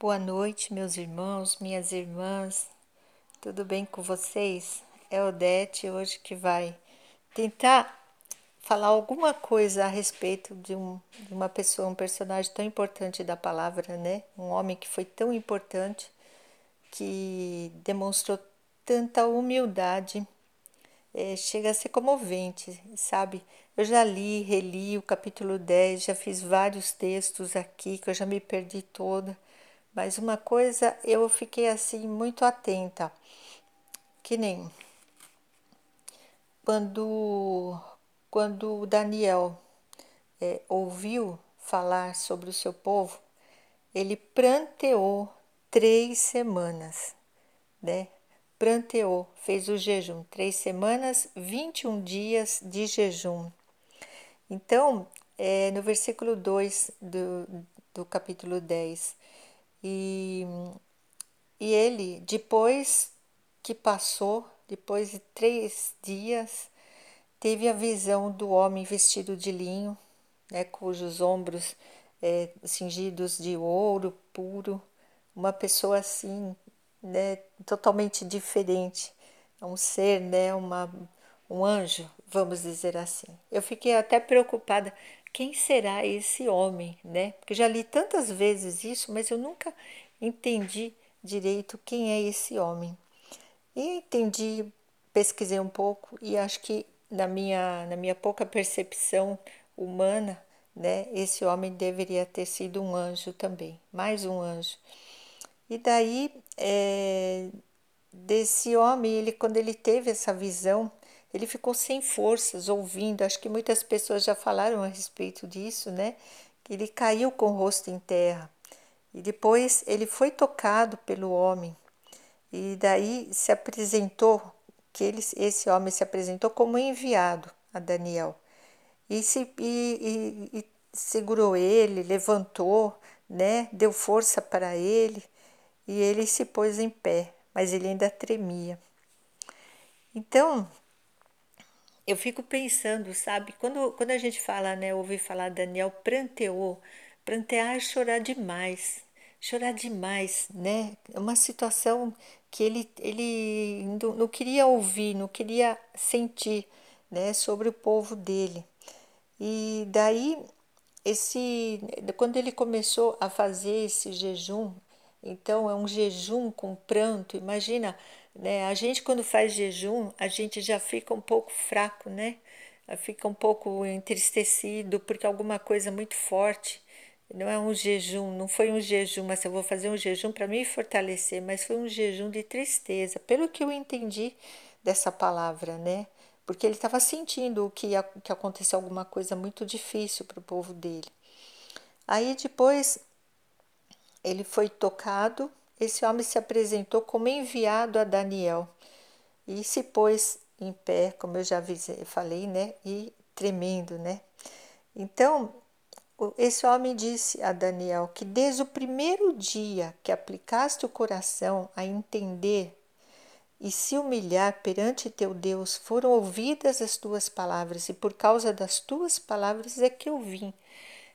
Boa noite, meus irmãos, minhas irmãs. Tudo bem com vocês? É Odete hoje que vai tentar falar alguma coisa a respeito de, um, de uma pessoa, um personagem tão importante da palavra, né? Um homem que foi tão importante, que demonstrou tanta humildade, é, chega a ser comovente, sabe? Eu já li, reli o capítulo 10, já fiz vários textos aqui que eu já me perdi toda mas uma coisa eu fiquei assim muito atenta, que nem quando, quando Daniel é, ouviu falar sobre o seu povo, ele pranteou três semanas, né? Pranteou, fez o jejum, três semanas, 21 dias de jejum. Então, é, no versículo 2 do, do capítulo 10, e, e ele, depois que passou, depois de três dias, teve a visão do homem vestido de linho, né, cujos ombros é, cingidos de ouro puro, uma pessoa assim, né, totalmente diferente, um ser, né, uma, um anjo, vamos dizer assim. Eu fiquei até preocupada quem será esse homem, né? Porque já li tantas vezes isso, mas eu nunca entendi direito quem é esse homem. E entendi, pesquisei um pouco e acho que na minha, na minha pouca percepção humana, né, esse homem deveria ter sido um anjo também, mais um anjo. E daí, é, desse homem, ele quando ele teve essa visão, ele ficou sem forças ouvindo. Acho que muitas pessoas já falaram a respeito disso, né? Que ele caiu com o rosto em terra. E depois ele foi tocado pelo homem. E daí se apresentou, que ele, esse homem se apresentou como enviado a Daniel. E, se, e, e, e segurou ele, levantou, né? Deu força para ele. E ele se pôs em pé, mas ele ainda tremia. Então, eu fico pensando, sabe, quando, quando a gente fala, né, ouvi falar Daniel pranteou, prantear é chorar demais, chorar demais, né? É uma situação que ele, ele não, queria ouvir, não queria sentir, né, sobre o povo dele. E daí, esse, quando ele começou a fazer esse jejum, então é um jejum com pranto, imagina né? A gente, quando faz jejum, a gente já fica um pouco fraco, né? Fica um pouco entristecido porque alguma coisa muito forte. Não é um jejum, não foi um jejum, mas eu vou fazer um jejum para me fortalecer, mas foi um jejum de tristeza, pelo que eu entendi dessa palavra, né? Porque ele estava sentindo que, que aconteceu alguma coisa muito difícil para o povo dele. Aí depois ele foi tocado esse homem se apresentou como enviado a Daniel e se pôs em pé, como eu já falei, né? E tremendo, né? Então, esse homem disse a Daniel que desde o primeiro dia que aplicaste o coração a entender e se humilhar perante teu Deus, foram ouvidas as tuas palavras, e por causa das tuas palavras é que eu vim.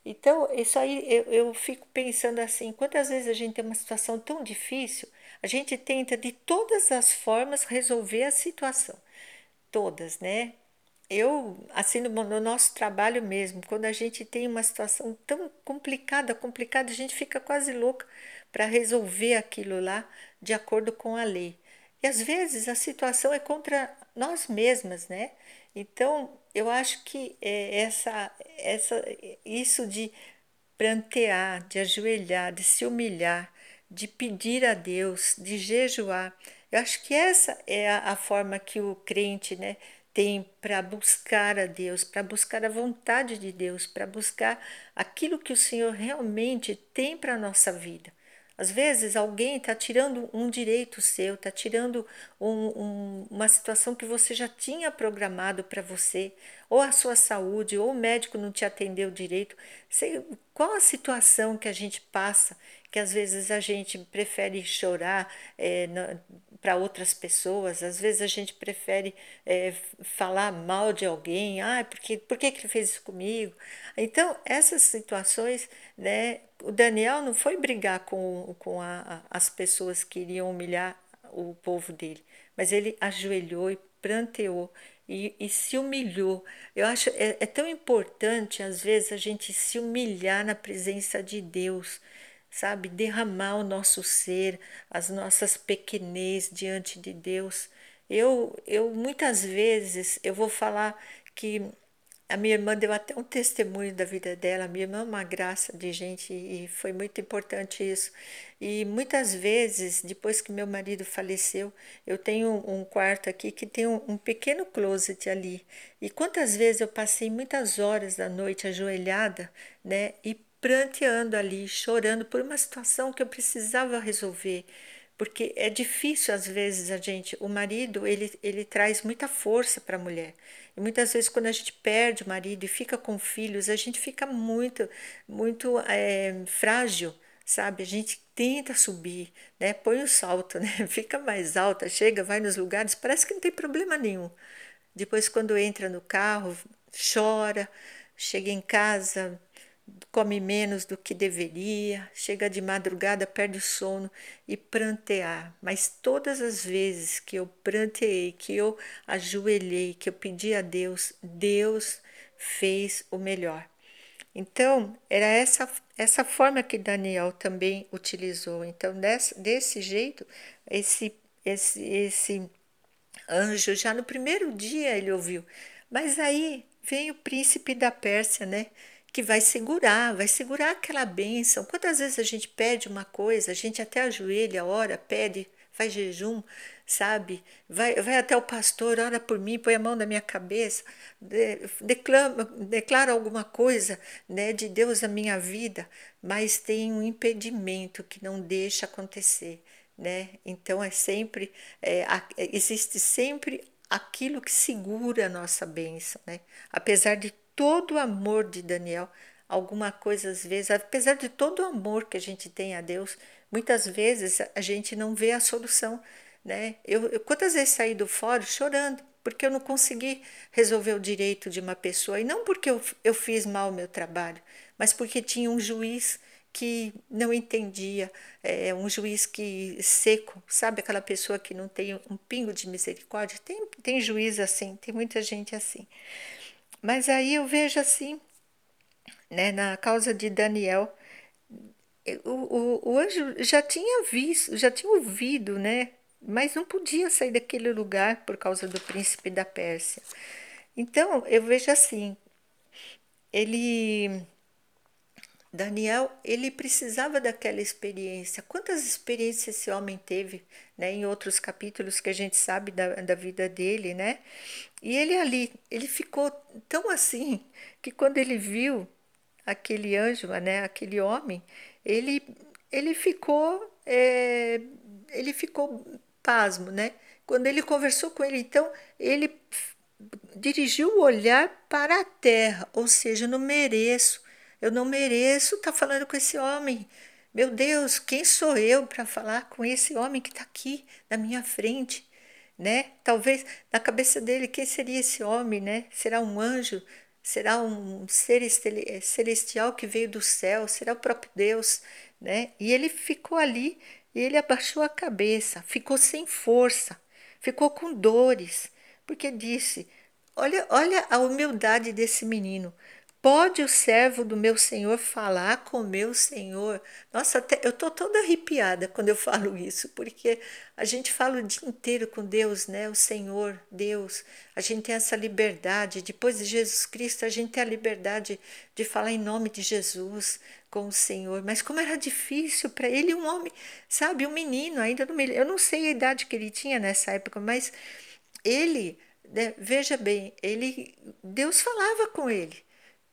Então, isso aí eu, eu fico pensando assim: quantas vezes a gente tem uma situação tão difícil, a gente tenta de todas as formas resolver a situação, todas, né? Eu, assim, no, no nosso trabalho mesmo, quando a gente tem uma situação tão complicada, complicada, a gente fica quase louca para resolver aquilo lá de acordo com a lei. E às vezes a situação é contra nós mesmas, né? Então, eu acho que é, essa, essa, isso de prantear, de ajoelhar, de se humilhar, de pedir a Deus, de jejuar, eu acho que essa é a, a forma que o crente né, tem para buscar a Deus, para buscar a vontade de Deus, para buscar aquilo que o Senhor realmente tem para a nossa vida. Às vezes alguém está tirando um direito seu, está tirando um, um, uma situação que você já tinha programado para você, ou a sua saúde, ou o médico não te atendeu direito. Sei, qual a situação que a gente passa, que às vezes a gente prefere chorar é, para outras pessoas, às vezes a gente prefere é, falar mal de alguém, ah, porque, por que, que ele fez isso comigo? Então, essas situações, né, o Daniel não foi brigar com, com a, as pessoas que iriam humilhar o povo dele, mas ele ajoelhou e pranteou e, e se humilhou. Eu acho é, é tão importante, às vezes, a gente se humilhar na presença de Deus sabe, derramar o nosso ser, as nossas pequenez diante de Deus. Eu, eu muitas vezes eu vou falar que a minha irmã deu até um testemunho da vida dela. Minha irmã é uma graça de gente e foi muito importante isso. E muitas vezes, depois que meu marido faleceu, eu tenho um quarto aqui que tem um, um pequeno closet ali. E quantas vezes eu passei muitas horas da noite ajoelhada, né, e pranteando ali, chorando por uma situação que eu precisava resolver porque é difícil às vezes a gente, o marido ele, ele traz muita força para a mulher e muitas vezes quando a gente perde o marido e fica com filhos a gente fica muito muito é, frágil, sabe? A gente tenta subir, né? Põe o salto, né? Fica mais alta, chega, vai nos lugares, parece que não tem problema nenhum. Depois quando entra no carro chora, chega em casa come menos do que deveria, chega de madrugada, perde o sono e prantear. Mas todas as vezes que eu pranteei, que eu ajoelhei, que eu pedi a Deus, Deus fez o melhor. Então, era essa, essa forma que Daniel também utilizou. Então, desse, desse jeito, esse, esse, esse anjo, já no primeiro dia ele ouviu. Mas aí vem o príncipe da Pérsia, né? Que vai segurar, vai segurar aquela bênção. Quantas vezes a gente pede uma coisa, a gente até ajoelha, ora, pede, faz jejum, sabe? Vai, vai até o pastor, ora por mim, põe a mão na minha cabeça, de, declama, declara alguma coisa né, de Deus na minha vida, mas tem um impedimento que não deixa acontecer. Né? Então é sempre, é, existe sempre aquilo que segura a nossa bênção, né? apesar de todo o amor de Daniel, alguma coisa às vezes, apesar de todo o amor que a gente tem a Deus, muitas vezes a gente não vê a solução, né? Eu, eu quantas vezes saí do fórum chorando porque eu não consegui resolver o direito de uma pessoa e não porque eu, eu fiz mal o meu trabalho, mas porque tinha um juiz que não entendia, é, um juiz que seco, sabe aquela pessoa que não tem um pingo de misericórdia? Tem, tem juiz assim, tem muita gente assim. Mas aí eu vejo assim, né, na causa de Daniel, o, o, o anjo já tinha visto, já tinha ouvido, né? Mas não podia sair daquele lugar por causa do príncipe da Pérsia. Então eu vejo assim, ele Daniel, ele precisava daquela experiência. Quantas experiências esse homem teve, né, em outros capítulos que a gente sabe da, da vida dele, né? E ele ali, ele ficou tão assim que quando ele viu aquele anjo, né, aquele homem, ele ele ficou é, ele ficou pasmo, né? Quando ele conversou com ele, então ele dirigiu o olhar para a terra, ou seja, não mereço eu não mereço estar tá falando com esse homem. Meu Deus, quem sou eu para falar com esse homem que está aqui na minha frente? Né? Talvez na cabeça dele, quem seria esse homem? Né? Será um anjo? Será um ser celestial que veio do céu? Será o próprio Deus? Né? E ele ficou ali e ele abaixou a cabeça, ficou sem força, ficou com dores, porque disse: Olha, olha a humildade desse menino. Pode o servo do meu senhor falar com meu senhor? Nossa, até, eu estou toda arrepiada quando eu falo isso, porque a gente fala o dia inteiro com Deus, né? O Senhor, Deus. A gente tem essa liberdade. Depois de Jesus Cristo, a gente tem a liberdade de falar em nome de Jesus com o Senhor. Mas como era difícil para ele, um homem, sabe, um menino, ainda não me, eu não sei a idade que ele tinha nessa época, mas ele, né, veja bem, ele, Deus falava com ele.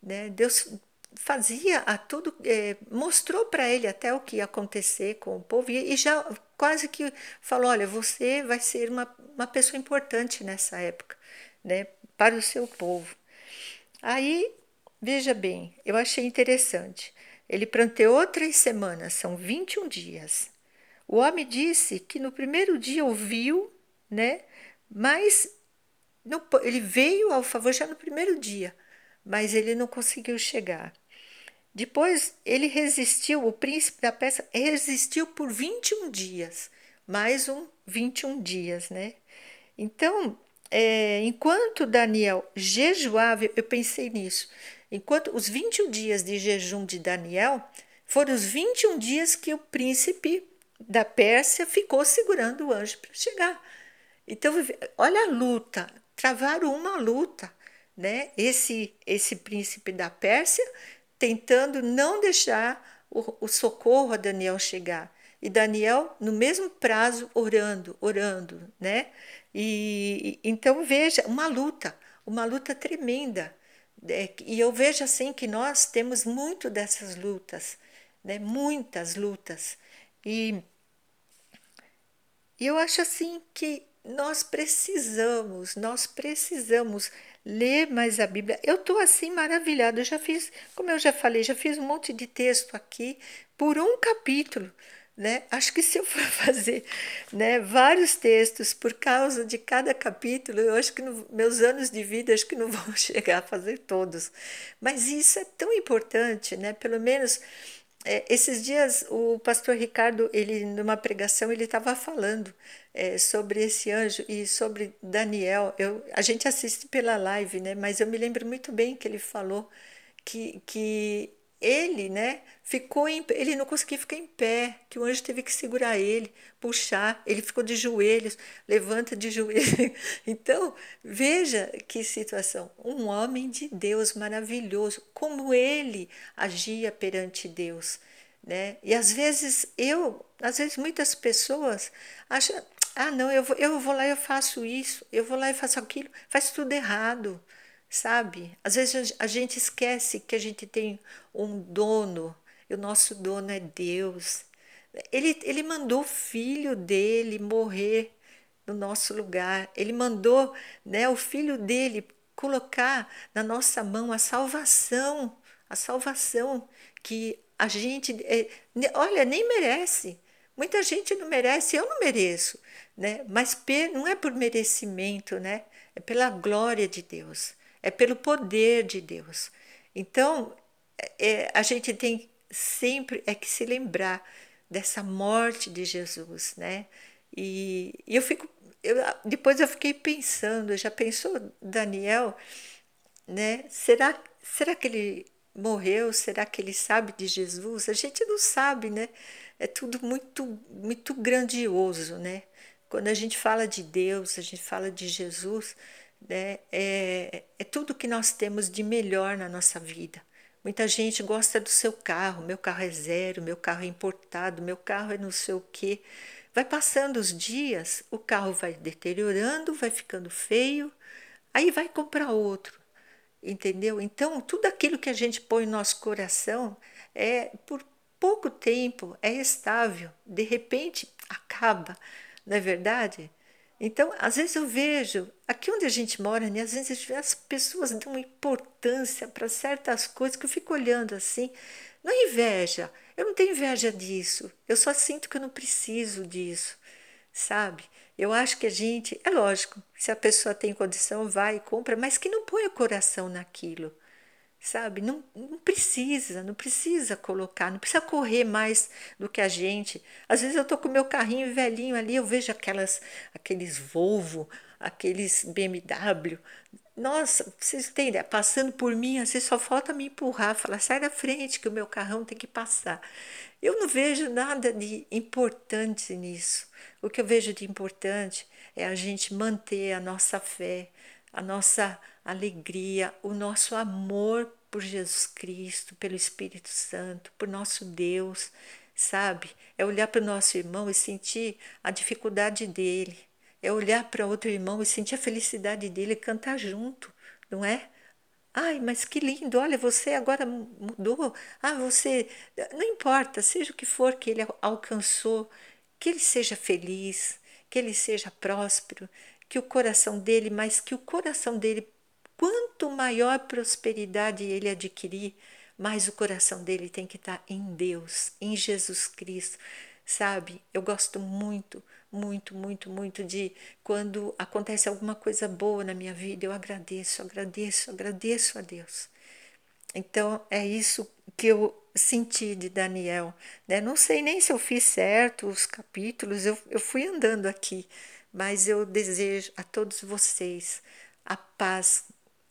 Né? Deus fazia a tudo, é, mostrou para ele até o que ia acontecer com o povo e, já quase que falou: olha, você vai ser uma, uma pessoa importante nessa época, né, para o seu povo. Aí, veja bem, eu achei interessante. Ele pranteou três semanas, são 21 dias. O homem disse que no primeiro dia ouviu, né? Mas no, ele veio ao favor já no primeiro dia, mas ele não conseguiu chegar. Depois ele resistiu, o príncipe da peça resistiu por 21 dias, mais um 21 dias, né? Então, é, enquanto Daniel jejuava, eu pensei nisso, enquanto os 21 dias de jejum de Daniel foram os 21 dias que o príncipe da Pérsia ficou segurando o anjo para chegar. Então, olha a luta, travaram uma luta, né? Esse, esse príncipe da Pérsia tentando não deixar o, o socorro a Daniel chegar. E Daniel, no mesmo prazo, orando, orando, né? E então veja, uma luta, uma luta tremenda. É, e eu vejo assim que nós temos muito dessas lutas, né? Muitas lutas. E, e eu acho assim que nós precisamos, nós precisamos ler mais a Bíblia. Eu estou assim maravilhada. Eu já fiz, como eu já falei, já fiz um monte de texto aqui por um capítulo. Né? Acho que se eu for fazer né, vários textos por causa de cada capítulo, eu acho que no, meus anos de vida acho que não vão chegar a fazer todos. Mas isso é tão importante, né? Pelo menos é, esses dias o pastor Ricardo, ele numa pregação, ele estava falando é, sobre esse anjo e sobre Daniel. Eu, a gente assiste pela live, né? Mas eu me lembro muito bem que ele falou que, que ele, né, ficou em, ele não conseguia ficar em pé, que o anjo teve que segurar ele, puxar, ele ficou de joelhos, levanta de joelhos. Então, veja que situação, um homem de Deus maravilhoso, como ele agia perante Deus, né? E às vezes eu, às vezes muitas pessoas acham, ah, não, eu vou, eu vou lá e eu faço isso, eu vou lá e faço aquilo, faz tudo errado sabe? Às vezes a gente esquece que a gente tem um dono, e o nosso dono é Deus. Ele, ele mandou o filho dele morrer no nosso lugar. Ele mandou né, o filho dele colocar na nossa mão a salvação, a salvação que a gente, é, olha, nem merece. Muita gente não merece, eu não mereço, né? Mas não é por merecimento, né? É pela glória de Deus é pelo poder de Deus. Então, é, a gente tem sempre é que se lembrar dessa morte de Jesus, né? E, e eu fico, eu, depois eu fiquei pensando, já pensou Daniel, né? Será, será que ele morreu? Será que ele sabe de Jesus? A gente não sabe, né? É tudo muito, muito grandioso, né? Quando a gente fala de Deus, a gente fala de Jesus, né, é, é tudo que nós temos de melhor na nossa vida. Muita gente gosta do seu carro, meu carro é zero, meu carro é importado, meu carro é não sei o quê. Vai passando os dias, o carro vai deteriorando, vai ficando feio, aí vai comprar outro, entendeu? Então, tudo aquilo que a gente põe no nosso coração é por pouco tempo, é estável, de repente acaba, não é verdade? Então, às vezes eu vejo, aqui onde a gente mora, né, às vezes as pessoas dão importância para certas coisas que eu fico olhando assim. Não é inveja, eu não tenho inveja disso, eu só sinto que eu não preciso disso, sabe? Eu acho que a gente, é lógico, se a pessoa tem condição, vai e compra, mas que não põe o coração naquilo sabe? Não, não precisa, não precisa colocar, não precisa correr mais do que a gente. Às vezes eu tô com meu carrinho velhinho ali, eu vejo aquelas, aqueles Volvo, aqueles BMW. Nossa, vocês têm ideia, passando por mim, às vezes só falta me empurrar, falar, sai da frente que o meu carrão tem que passar. Eu não vejo nada de importante nisso. O que eu vejo de importante é a gente manter a nossa fé, a nossa alegria, o nosso amor por Jesus Cristo, pelo Espírito Santo, por nosso Deus, sabe? É olhar para o nosso irmão e sentir a dificuldade dele, é olhar para outro irmão e sentir a felicidade dele e cantar junto, não é? Ai, mas que lindo! Olha, você agora mudou. Ah, você. Não importa, seja o que for que ele alcançou, que ele seja feliz, que ele seja próspero, que o coração dele, mas que o coração dele quanto maior prosperidade ele adquirir, mais o coração dele tem que estar em Deus, em Jesus Cristo. Sabe, eu gosto muito, muito, muito, muito de quando acontece alguma coisa boa na minha vida, eu agradeço, agradeço, agradeço a Deus. Então é isso que eu senti de Daniel. Né? Não sei nem se eu fiz certo os capítulos, eu, eu fui andando aqui, mas eu desejo a todos vocês a paz,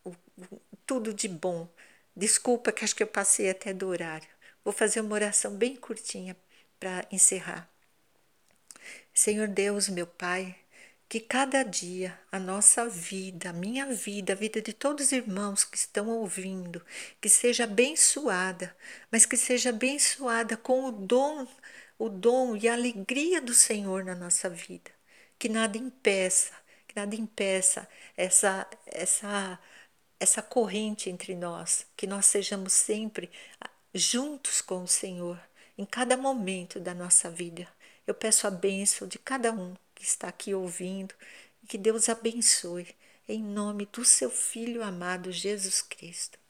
o, o, tudo de bom. Desculpa que acho que eu passei até do horário. Vou fazer uma oração bem curtinha para encerrar. Senhor Deus, meu Pai, que cada dia a nossa vida, a minha vida, a vida de todos os irmãos que estão ouvindo, que seja abençoada, mas que seja abençoada com o dom, o dom e a alegria do Senhor na nossa vida. Que nada impeça, que nada impeça essa essa essa corrente entre nós, que nós sejamos sempre juntos com o Senhor em cada momento da nossa vida. Eu peço a bênção de cada um que está aqui ouvindo e que Deus abençoe, em nome do seu Filho amado Jesus Cristo.